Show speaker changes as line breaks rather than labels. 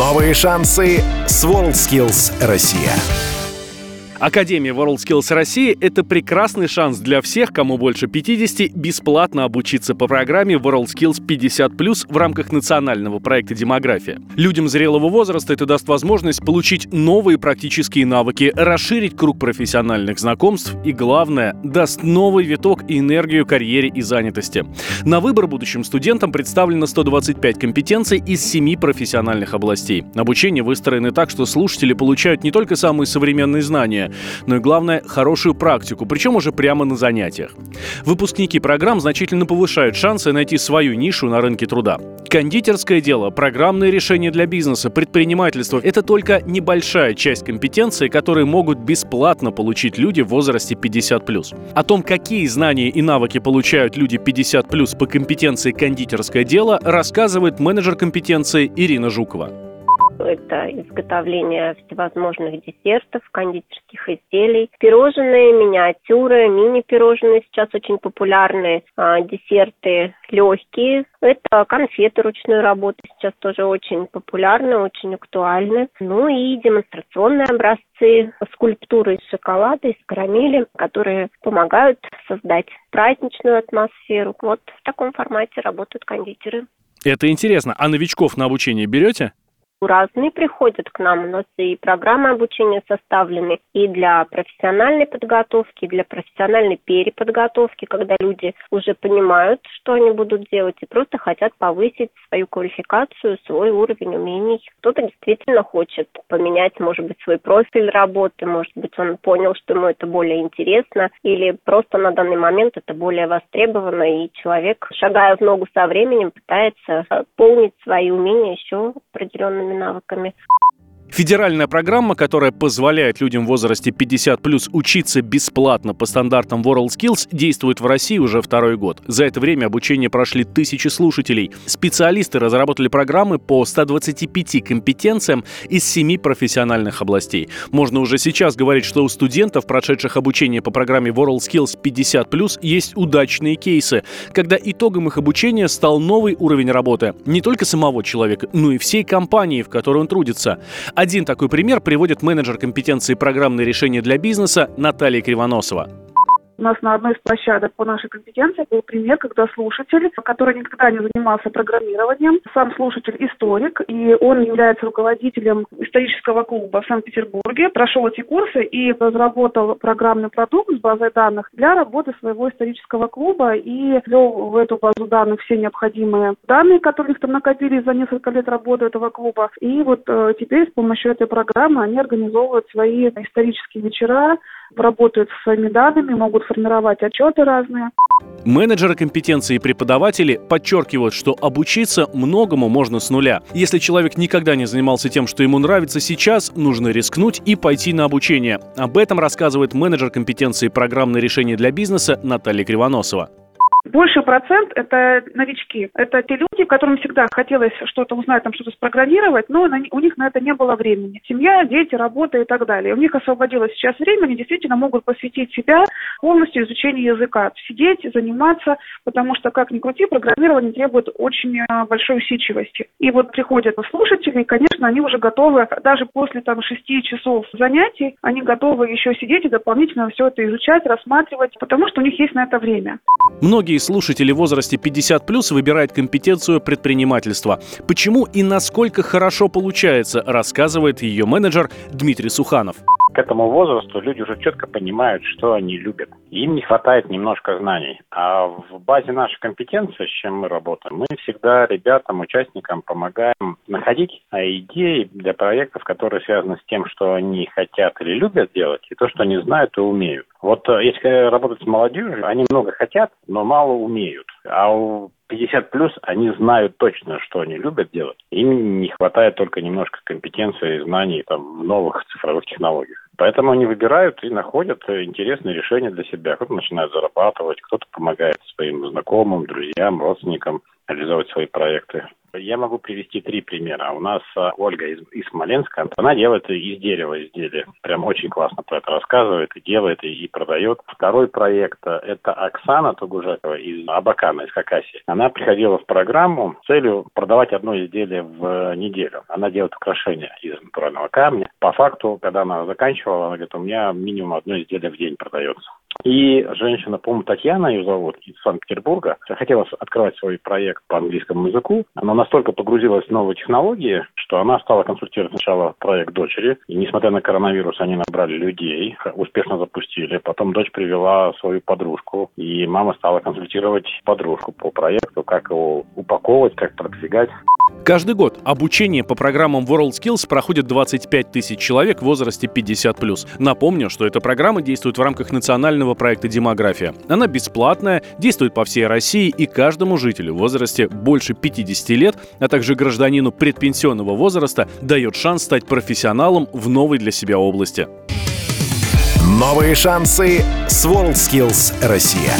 Новые шансы с WorldSkills Россия.
Академия WorldSkills России – это прекрасный шанс для всех, кому больше 50, бесплатно обучиться по программе WorldSkills 50+, в рамках национального проекта «Демография». Людям зрелого возраста это даст возможность получить новые практические навыки, расширить круг профессиональных знакомств и, главное, даст новый виток и энергию карьере и занятости. На выбор будущим студентам представлено 125 компетенций из 7 профессиональных областей. Обучение выстроено так, что слушатели получают не только самые современные знания, но и главное, хорошую практику, причем уже прямо на занятиях. Выпускники программ значительно повышают шансы найти свою нишу на рынке труда. Кондитерское дело, программные решения для бизнеса, предпринимательство – это только небольшая часть компетенций, которые могут бесплатно получить люди в возрасте 50+. О том, какие знания и навыки получают люди 50+, по компетенции кондитерское дело, рассказывает менеджер компетенции Ирина Жукова.
Это изготовление всевозможных десертов, кондитерских изделий, пирожные, миниатюры, мини-пирожные сейчас очень популярные, а, десерты легкие. Это конфеты ручной работы сейчас тоже очень популярны, очень актуальны. Ну и демонстрационные образцы, скульптуры из шоколада, из карамели, которые помогают создать праздничную атмосферу. Вот в таком формате работают кондитеры.
Это интересно. А новичков на обучение берете?
Разные приходят к нам. У нас и программы обучения составлены и для профессиональной подготовки, и для профессиональной переподготовки, когда люди уже понимают, что они будут делать, и просто хотят повысить свою квалификацию, свой уровень умений. Кто-то действительно хочет поменять, может быть, свой профиль работы, может быть, он понял, что ему это более интересно, или просто на данный момент это более востребовано, и человек, шагая в ногу со временем, пытается полнить свои умения еще определенными навыками.
Федеральная программа, которая позволяет людям в возрасте 50 плюс учиться бесплатно по стандартам WorldSkills, действует в России уже второй год. За это время обучение прошли тысячи слушателей. Специалисты разработали программы по 125 компетенциям из 7 профессиональных областей. Можно уже сейчас говорить, что у студентов, прошедших обучение по программе WorldSkills 50 плюс, есть удачные кейсы, когда итогом их обучения стал новый уровень работы не только самого человека, но и всей компании, в которой он трудится. Один такой пример приводит менеджер компетенции программные решения для бизнеса Наталья Кривоносова.
У нас на одной из площадок по нашей компетенции был пример, когда слушатель, который никогда не занимался программированием, сам слушатель историк, и он является руководителем исторического клуба в Санкт-Петербурге, прошел эти курсы и разработал программный продукт с базой данных для работы своего исторического клуба и ввел в эту базу данных все необходимые данные, которые их там накопились за несколько лет работы этого клуба. И вот э, теперь с помощью этой программы они организовывают свои исторические вечера, работают со своими данными, могут формировать отчеты разные.
Менеджеры компетенции и преподаватели подчеркивают, что обучиться многому можно с нуля. Если человек никогда не занимался тем, что ему нравится сейчас, нужно рискнуть и пойти на обучение. Об этом рассказывает менеджер компетенции программные решения для бизнеса Наталья Кривоносова.
Больший процент – это новички. Это те люди, которым всегда хотелось что-то узнать, там что-то спрограммировать, но у них на это не было времени. Семья, дети, работа и так далее. У них освободилось сейчас время, они действительно могут посвятить себя полностью изучению языка. Сидеть, заниматься, потому что, как ни крути, программирование требует очень э, большой усидчивости. И вот приходят слушатели, и, конечно, они уже готовы, даже после там шести часов занятий, они готовы еще сидеть и дополнительно все это изучать, рассматривать, потому что у них есть на это время.
Многие слушатели в возрасте 50 плюс выбирают компетенцию предпринимательства. Почему и насколько хорошо получается, рассказывает ее менеджер Дмитрий Суханов
к этому возрасту люди уже четко понимают, что они любят. Им не хватает немножко знаний. А в базе нашей компетенции, с чем мы работаем, мы всегда ребятам, участникам помогаем находить идеи для проектов, которые связаны с тем, что они хотят или любят делать, и то, что они знают и умеют. Вот э, если работать с молодежью, они много хотят, но мало умеют. А у 50 плюс они знают точно, что они любят делать. Им не хватает только немножко компетенции знаний там, в новых цифровых технологиях. Поэтому они выбирают и находят интересные решения для себя. Кто-то начинает зарабатывать, кто-то помогает своим знакомым, друзьям, родственникам. реализовывать свои проекты. Я могу привести три примера. У нас а, Ольга из, из Смоленска, она делает из дерева изделия. Прям очень классно про это рассказывает, и делает, и, и продает. Второй проект а, – это Оксана Тугужакова из Абакана, из Хакасии. Она приходила в программу с целью продавать одно изделие в неделю. Она делает украшения из натурального камня. По факту, когда она заканчивала, она говорит, у меня минимум одно изделие в день продается. И женщина, по-моему, Татьяна ее зовут, из Санкт-Петербурга, хотела открывать свой проект по английскому языку. Она настолько погрузилась в новые технологии, что она стала консультировать сначала проект дочери. И несмотря на коронавирус, они набрали людей, успешно запустили. Потом дочь привела свою подружку, и мама стала консультировать подружку по проекту, как его упаковывать, как продвигать.
Каждый год обучение по программам WorldSkills проходит 25 тысяч человек в возрасте 50+. Напомню, что эта программа действует в рамках национального проекта «Демография». Она бесплатная, действует по всей России и каждому жителю в возрасте больше 50 лет, а также гражданину предпенсионного возраста дает шанс стать профессионалом в новой для себя области.
Новые шансы с WorldSkills Россия.